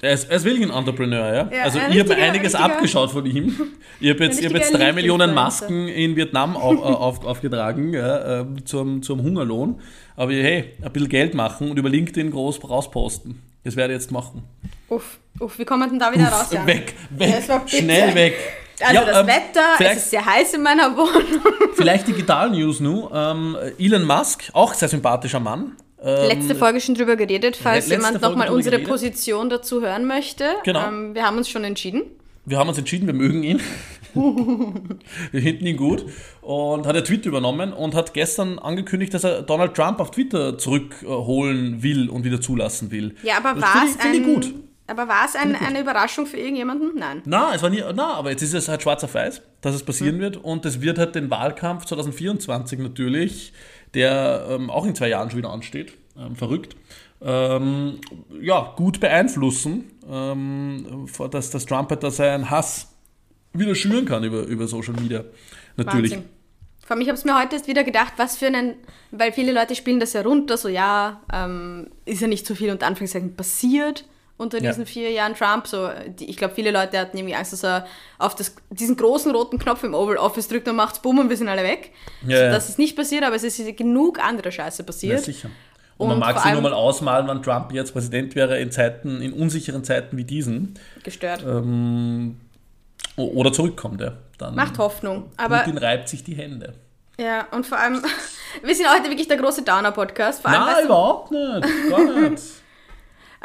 Er ist, er ist wirklich ein Entrepreneur, ja. Ja, also ein ich habe einiges abgeschaut von ihm. Ich habe jetzt, ich hab jetzt drei Millionen. Masken in Vietnam auf, auf, aufgetragen ja, ähm, zum, zum Hungerlohn. Aber hey, ein bisschen Geld machen und über LinkedIn groß rausposten. Das werde ich jetzt machen. Uff, uff, wie kommen wir denn da wieder raus? Jan? Weg, weg, bitter. schnell weg. Also Ja, das ähm, Wetter, es ist sehr heiß in meiner Wohnung. Vielleicht Digital News nur. Ähm, Elon Musk, auch sehr sympathischer Mann. Ähm, Letzte Folge schon drüber geredet, falls jemand nochmal unsere geredet. Position dazu hören möchte. Genau. Ähm, wir haben uns schon entschieden. Wir haben uns entschieden, wir mögen ihn. wir finden ihn gut. Und hat er Twitter übernommen und hat gestern angekündigt, dass er Donald Trump auf Twitter zurückholen will und wieder zulassen will. Ja, aber war es ein, gut. Aber war es ein, eine Überraschung für irgendjemanden? Nein. Na, es war nie, na, aber jetzt ist es halt schwarz auf weiß, dass es passieren wird und es wird halt den Wahlkampf 2024 natürlich, der ähm, auch in zwei Jahren schon wieder ansteht, ähm, verrückt, ähm, ja, gut beeinflussen, ähm, dass, dass Trump halt da seinen Hass wieder schüren kann über, über Social Media. Natürlich. Wahnsinn. Vor allem, ich habe es mir heute erst wieder gedacht, was für einen, weil viele Leute spielen das ja runter, so ja, ähm, ist ja nicht so viel unter Anführungszeichen passiert unter Ja. diesen vier Jahren Trump. So, die, ich glaube, viele Leute hatten irgendwie Angst, dass er auf das, diesen großen roten Knopf im Oval Office drückt und macht's bumm und wir sind alle weg. Ja, so, ja. Das ist nicht passiert, aber es ist genug andere Scheiße Ja, passiert. sicher. Und, man Und mag vor sich nur mal ausmalen, wann Trump jetzt Präsident wäre in Zeiten, in unsicheren Zeiten wie diesen. Gestört. Ähm, oder zurückkommt, ja. Dann Macht Hoffnung. Aber Putin reibt sich die Hände. ja, und vor allem, wir sind heute wirklich der große Downer-Podcast. Nein, überhaupt nicht. Gar nicht.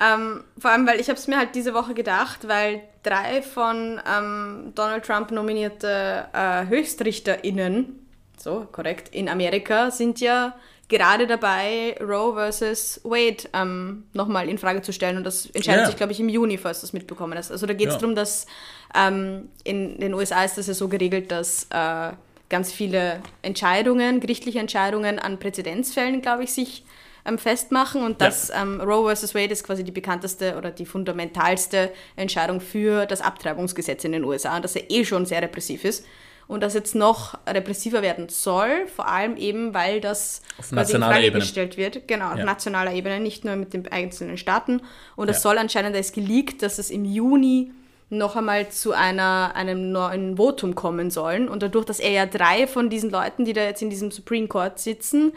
Ähm, vor allem, weil ich habe es mir halt diese Woche gedacht, weil drei von ähm, Donald Trump nominierte äh, HöchstrichterInnen, so korrekt, in Amerika sind ja gerade dabei, Roe versus Wade ähm, nochmal in Frage zu stellen. Und das entscheidet Ja. sich, glaube ich, im Juni, falls du das mitbekommen hast. Also da geht es Ja. darum, dass ähm, in den USA ist das ja so geregelt, dass äh, ganz viele Entscheidungen, gerichtliche Entscheidungen an Präzedenzfällen, glaube ich, sich ähm, festmachen. Und das ähm, Roe versus Wade ist quasi die bekannteste oder die fundamentalste Entscheidung für das Abtreibungsgesetz in den USA. Und das ja eh schon sehr repressiv ist. Und das jetzt noch repressiver werden soll, vor allem eben, weil das Auf nationaler Ebene. gestellt wird. Genau, auf Ja. nationaler Ebene, nicht nur mit den einzelnen Staaten. Und es Ja. soll anscheinend, da ist geleakt, dass es im Juni noch einmal zu einer, einem neuen Votum kommen sollen. Und dadurch, dass er ja drei von diesen Leuten, die da jetzt in diesem Supreme Court sitzen,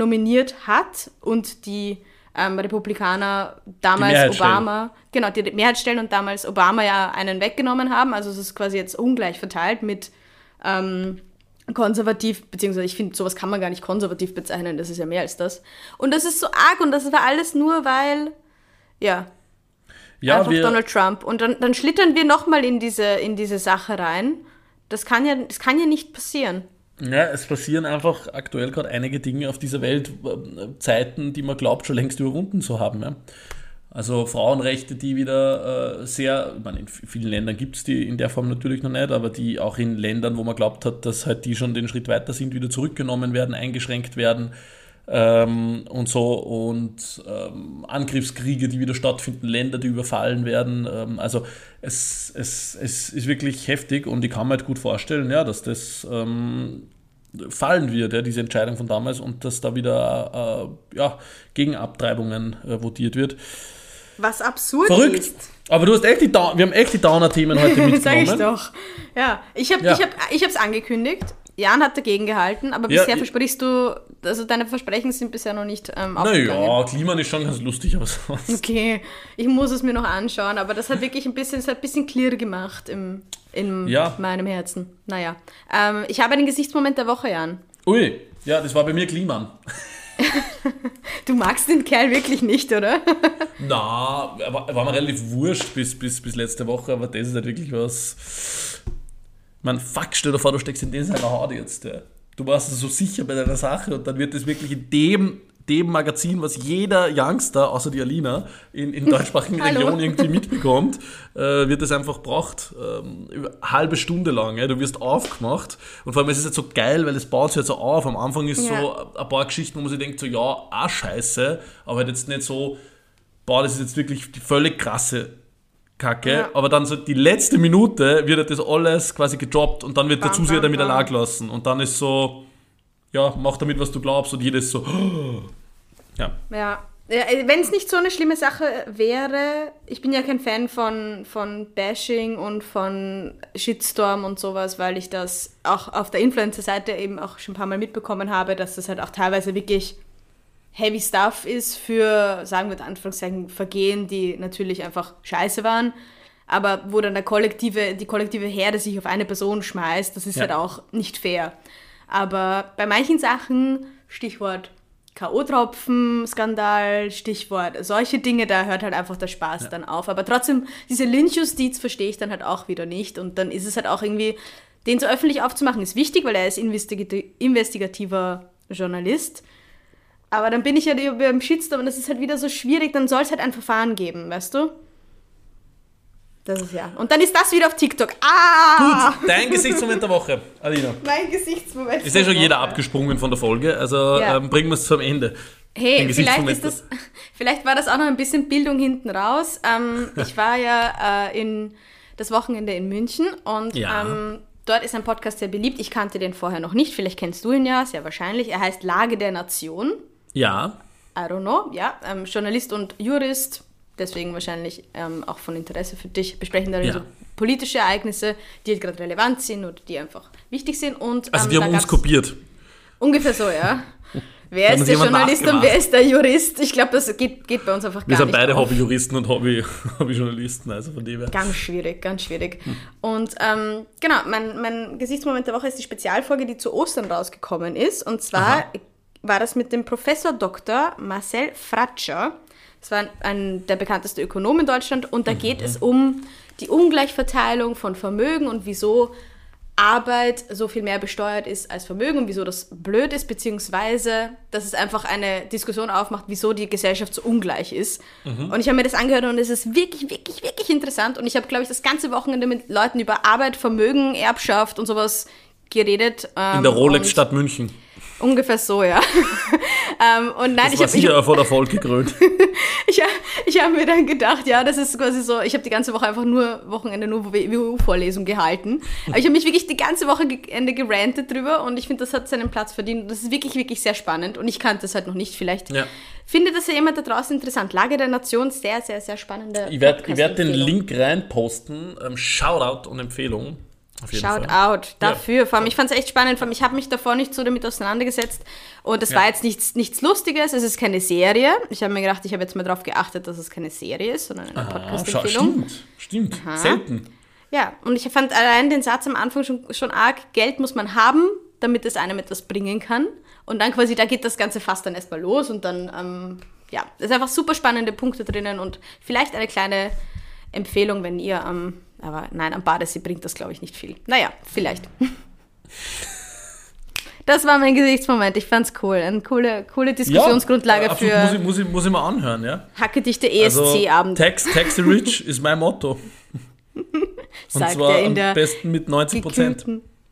nominiert hat und die ähm, Republikaner damals. Obama, genau, die Mehrheit stellen und damals Obama ja einen weggenommen haben. Also es ist quasi jetzt ungleich verteilt mit ähm, konservativ, beziehungsweise ich finde, sowas kann man gar nicht konservativ bezeichnen, das ist ja mehr als das. Und das ist so arg und das war alles nur, weil, ja, Ja, einfach Donald Trump. Und dann, dann schlittern wir nochmal in diese, in diese Sache rein. Das kann ja, das kann ja nicht passieren. Ja, es passieren einfach aktuell gerade einige Dinge auf dieser Welt, äh, Zeiten, die man glaubt, schon längst überwunden zu haben. Ja. Also Frauenrechte, die wieder äh, sehr, ich meine, in vielen Ländern gibt es die in der Form natürlich noch nicht, aber die auch in Ländern, wo man glaubt hat, dass halt die schon den Schritt weiter sind, wieder zurückgenommen werden, eingeschränkt werden ähm, und so und ähm, Angriffskriege, die wieder stattfinden, Länder, die überfallen werden. Ähm, also es, es, es ist wirklich heftig und ich kann mir halt gut vorstellen, ja, dass das ähm, fallen wird, ja, diese Entscheidung von damals und dass da wieder äh, ja, gegen Abtreibungen äh, votiert wird. Was absurd Verrückt. ist. Aber du hast echt die Down wir haben echt die Downer-Themen heute Sag mitgenommen. ich doch. Ja, ich habe Ja. ich hab, ich hab's angekündigt. Jan hat dagegen gehalten, aber Ja, bisher ich- versprichst du, also deine Versprechen sind bisher noch nicht ähm, aufgegangen. Naja, Klima ist schon ganz lustig, aber sonst. Okay, ich muss es mir noch anschauen, aber das hat wirklich ein bisschen, es hat ein bisschen clear gemacht im, in Ja. meinem Herzen. Naja, ähm, ich habe einen Gesichtsmoment der Woche, Jan. Ui, ja, das war bei mir Kliman. Du magst den Kerl wirklich nicht, oder? Na, war, war mir relativ wurscht bis, bis, bis letzte Woche, aber das ist halt wirklich was. Man, fuck, stell dir vor, du steckst in den seiner Haut jetzt. Ja. Du warst so sicher bei deiner Sache und dann wird das wirklich in dem, dem Magazin, was jeder Youngster, außer die Alina, in, in deutschsprachigen. Regionen irgendwie mitbekommt, äh, wird das einfach braucht. Ähm, halbe Stunde lang. Ja. Du wirst aufgemacht und vor allem ist es jetzt so geil, weil es baut sich jetzt so auf. Am Anfang ist Ja. so ein paar Geschichten, wo man sich denkt, so ja, ah scheiße, aber halt jetzt nicht so, boah, das ist jetzt wirklich die völlig krasse Kacke. Ja. Aber dann so die letzte Minute wird halt das alles quasi gedroppt und dann wird der Zuseher damit allein gelassen. Und dann ist so, ja, mach damit, was du glaubst. Und jedes so, ja. Ja. ja Wenn es nicht so eine schlimme Sache wäre, ich bin ja kein Fan von, von Bashing und von Shitstorm und sowas, weil ich das auch auf der Influencer-Seite eben auch schon ein paar Mal mitbekommen habe, dass das halt auch teilweise wirklich heavy stuff ist für, sagen wir in Anführungszeichen, Vergehen, die natürlich einfach scheiße waren. Aber wo dann der kollektive, die kollektive Herde sich auf eine Person schmeißt, das ist Ja. halt auch nicht fair. Aber bei manchen Sachen, Stichwort K.O.-Tropfen, Skandal, Stichwort solche Dinge, da hört halt einfach der Spaß dann auf. Aber trotzdem, diese Lynchjustiz verstehe ich dann halt auch wieder nicht. Und dann ist es halt auch irgendwie, den so öffentlich aufzumachen, ist wichtig, weil er ist investigati- investigativer Journalist. Aber dann bin ich ja über im Shitstorm und das ist halt wieder so schwierig, dann soll es halt ein Verfahren geben, weißt du? Das ist ja. Und dann ist das wieder auf TikTok. Ah! Gut, dein Gesichtsmoment der Woche, Alina. Mein Gesichtsmoment. Ist ja schon der jeder abgesprungen von der Folge, also Ja. ähm, bringen wir es zum Ende. Hey, vielleicht, ist das, vielleicht war das auch noch ein bisschen Bildung hinten raus. Ähm, ich war ja äh, in das Wochenende in München und Ja. ähm, dort ist ein Podcast sehr beliebt. Ich kannte den vorher noch nicht. Vielleicht kennst du ihn ja, sehr wahrscheinlich. Er heißt Lage der Nation. Ja, I don't know, ja. Ähm, Journalist und Jurist, deswegen wahrscheinlich ähm, auch von Interesse für dich, besprechen darin Ja. so politische Ereignisse, die halt gerade relevant sind oder die einfach wichtig sind. Und, also ähm, die haben uns kopiert. Ungefähr so, ja. Wer ist der Journalist und wer ist der Jurist? Ich glaube, das geht, geht bei uns einfach Wir gar sind nicht. beide auf. Hobbyjuristen und Hobby, Hobbyjournalisten, also von dem her. Ganz schwierig, ganz schwierig. Und ähm, genau, mein, mein Gesichtsmoment der Woche ist die Spezialfolge, die zu Ostern rausgekommen ist. Und zwar Aha. War das mit dem Professor Dr. Marcel Fratscher. Es war ein, ein, der bekannteste Ökonom in Deutschland und da geht es um die Ungleichverteilung von Vermögen und wieso Arbeit so viel mehr besteuert ist als Vermögen und wieso das blöd ist, beziehungsweise dass es einfach eine Diskussion aufmacht, wieso die Gesellschaft so ungleich ist. Und ich habe mir das angehört und es ist wirklich, wirklich, wirklich interessant. Und ich habe, glaube ich, das ganze Wochenende mit Leuten über Arbeit, Vermögen, Erbschaft und sowas geredet. In der ähm, Rolex-Stadt München. Ungefähr so, ja. ähm, und nein, Das ich war habe ich, sicher vor der Erfolg gekrönt. ich, ich hab mir dann gedacht, ja, das ist quasi so, ich habe die ganze Woche einfach nur Wochenende nur WU-Vorlesung gehalten. Aber ich habe mich wirklich die ganze Wochenende gerantet drüber und ich finde, das hat seinen Platz verdient. Das ist wirklich, wirklich sehr spannend und ich kannte es halt noch nicht. Vielleicht Ja. findet das ja jemand da draußen interessant. Lage der Nation, sehr, sehr, sehr spannende Ich werde werd den. Link reinposten. Ähm, Shoutout und Empfehlung. Shout Fall. out dafür. Vor allem, ich fand es echt spannend. Vor allem, ich habe mich davor nicht so damit auseinandergesetzt. Und es Ja. war jetzt nichts, nichts Lustiges. Es ist keine Serie. Ich habe mir gedacht, ich habe jetzt mal darauf geachtet, dass es keine Serie ist, sondern eine Ah, Podcast-Empfehlung. stimmt, stimmt. Selten. Ja, und ich fand allein den Satz am Anfang schon, schon arg, Geld muss man haben, damit es einem etwas bringen kann. Und dann quasi, da geht das Ganze fast dann erstmal los und dann, ähm, ja, es ist einfach super spannende Punkte drinnen und vielleicht eine kleine Empfehlung, wenn ihr am, aber nein, am Badesee bringt das, glaube ich, nicht viel. Naja, vielleicht. Das war mein Gesichtsmoment. Ich fand's cool. Eine coole, coole Diskussionsgrundlage ja, absolut, muss, ich, für muss, ich, muss ich mal anhören, ja. hackedichte Also, ESC-Abend, Tax, Tax the Rich ist mein Motto. Und sagt zwar am der besten mit 90 Prozent.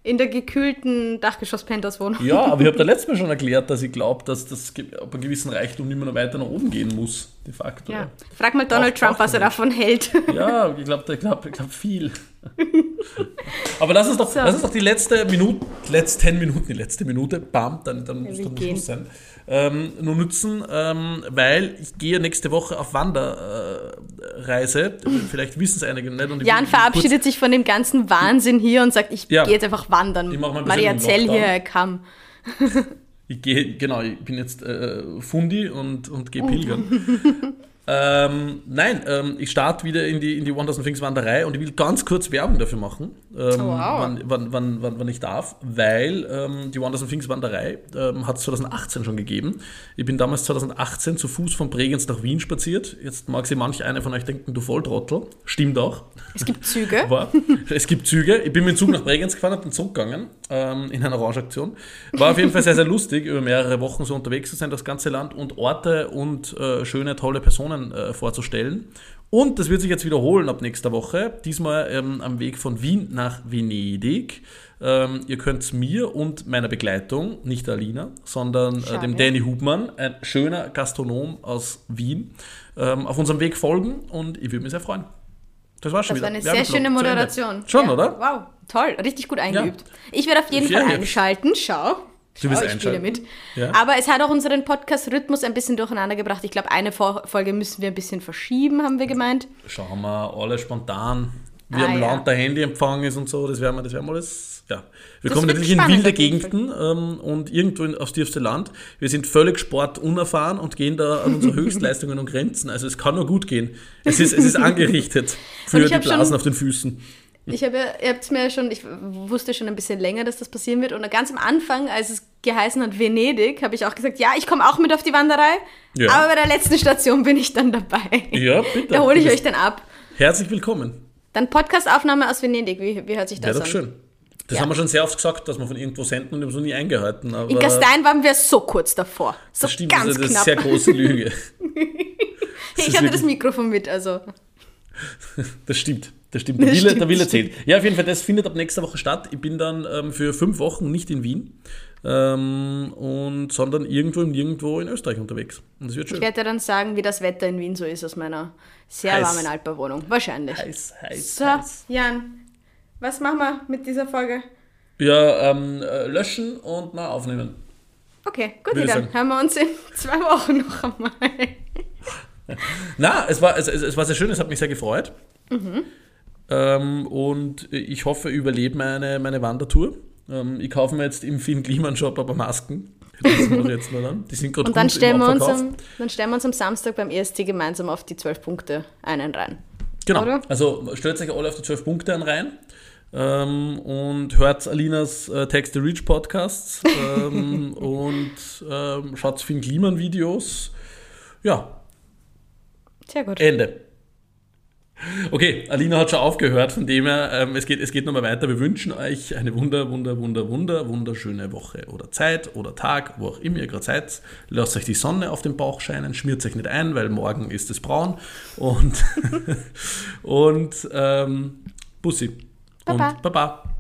In der gekühlten Dachgeschoss-Penthouse-Wohnung. Ja, aber ich habe da letztes Mal schon erklärt, dass ich glaube, dass das ab einem gewissen Reichtum immer noch weiter nach oben gehen muss, de facto. Ja. Frag mal Donald Braucht- Trump, was er davon hält. Ja, ich glaube ich glaub, ich viel. Aber lass uns doch, So. lass uns doch die letzte Minute, letzten Minuten, die letzte Minute, bam, dann, dann muss dann gehen. Schluss sein, ähm, nur nutzen, ähm, weil ich gehe nächste Woche auf Wanderreise. Äh. Vielleicht wissen es einige nicht. Und Jan verabschiedet sich von dem ganzen Wahnsinn hier und sagt, ich Ja. gehe jetzt einfach wandern. Ich Maria Zell hier kam. Ich gehe, genau, ich bin jetzt äh, Fundi und, und gehe pilgern. ähm, nein, ähm, ich starte wieder in die, in die 1000 Things Wanderei und ich will ganz kurz Werbung dafür machen, ähm, Oh, wow. wann, wann, wann, wann, wann ich darf, weil ähm, die 1000 Things Wanderei hat es 2018 schon gegeben. Ich bin damals 2018 zu Fuß von Bregenz nach Wien spaziert. Jetzt mag sich manch einer von euch denken, du Volltrottel. Stimmt auch. Es gibt Züge. War, es gibt Züge. Ich bin mit dem Zug nach Bregenz gefahren, habe den Zug gegangen ähm, in einer Orange-Aktion. War auf jeden Fall sehr, sehr lustig, über mehrere Wochen so unterwegs zu sein, das ganze Land und Orte und äh, schöne, tolle Personen äh, vorzustellen. Und das wird sich jetzt wiederholen ab nächster Woche. Diesmal ähm, am Weg von Wien nach Venedig. Ähm, ihr könnt mir und meiner Begleitung, nicht Alina, sondern äh, dem Danny Hubmann, ein schöner Gastronom aus Wien, ähm, auf unserem Weg folgen und ich würde mich sehr freuen. Das war schon Das war wieder. eine sehr schöne. Moderation. Schon, ja. oder? Wow, toll. Richtig gut eingeübt. Ich werde auf jeden Sehr Fall einschalten. Schau. Du wirst Schau, ich spiele mit. Ja. Aber es hat auch unseren Podcast-Rhythmus ein bisschen durcheinander gebracht. Ich glaube, eine Folge müssen wir ein bisschen verschieben, haben wir gemeint. Schauen wir alle spontan, wie Ah, am ja. Land der Handyempfang ist und so. Das werden wir, das werden wir alles. Ja. Wir Das kommen natürlich in wilde. Gegenden ähm, und irgendwo in, aufs tiefste Land. Wir sind völlig sportunerfahren und gehen da an unsere Höchstleistungen und Grenzen. Also es kann nur gut gehen. Es ist, es ist angerichtet für die schon- Blasen auf den Füßen. Ich habe, ihr habt mir schon, ich wusste schon ein bisschen länger, dass das passieren wird. Und ganz am Anfang, als es geheißen hat Venedig, habe ich auch gesagt, ja, ich komme auch mit auf die Wanderei. Ja. Aber bei der letzten Station bin ich dann dabei. Ja, bitte. Da hole ich euch dann ab. Herzlich willkommen. Dann Podcastaufnahme aus Venedig. Wie, wie hört sich das Wäre doch an? schön. Das Ja. haben wir schon sehr oft gesagt, dass wir von irgendwo senden und haben es noch nie eingehalten. Aber In Gastein waren wir so kurz davor. So das stimmt, ganz das ist eine knapp. sehr große Lüge. ich ist hatte das Mikrofon mit, also. Das stimmt. Das stimmt. Der Wille, der Wille zählt. Ja, auf jeden Fall, das findet ab nächster Woche statt. Ich bin dann ähm, für fünf Wochen nicht in Wien, ähm, und, sondern irgendwo und nirgendwo in Österreich unterwegs. Und das wird Ich schön. werde dir dann sagen, wie das Wetter in Wien so ist aus meiner sehr Heiß. warmen Altbauwohnung. Wahrscheinlich. Heiß, heiß, So, heiß. Jan, was machen wir mit dieser Folge? Ja, ähm, äh, löschen und mal aufnehmen. Okay, gut, ich dann sagen. hören wir uns in zwei Wochen noch einmal. Na, es war, es, es war sehr schön, es hat mich sehr gefreut. Mhm. Ähm, und ich hoffe, überlebe meine, meine Wandertour. Ähm, ich kaufe mir jetzt im Finn Kliman Shop aber Masken. Das wir jetzt mal dann. Die sind gerade Und dann stellen, wir uns am, dann stellen wir uns am Samstag beim ESC gemeinsam auf die 12 Punkte einen rein. Genau. Oder? Also stellt euch alle auf die 12 Punkte an rein. Ähm, und hört Alinas äh, Text the Reach Podcasts ähm, und ähm, schaut Finn Kliman Videos. Ja, Sehr gut. Ende. Okay, Alina hat schon aufgehört, von dem her, ähm, es geht, es geht nochmal weiter. Wir wünschen euch eine wunder, wunder, wunder, wunder, wunderschöne Woche oder Zeit oder Tag, wo auch immer ihr gerade seid. Lasst euch die Sonne auf den Bauch scheinen, schmiert euch nicht ein, weil morgen ist es braun. Und, und ähm, Bussi. Baba. Und Baba.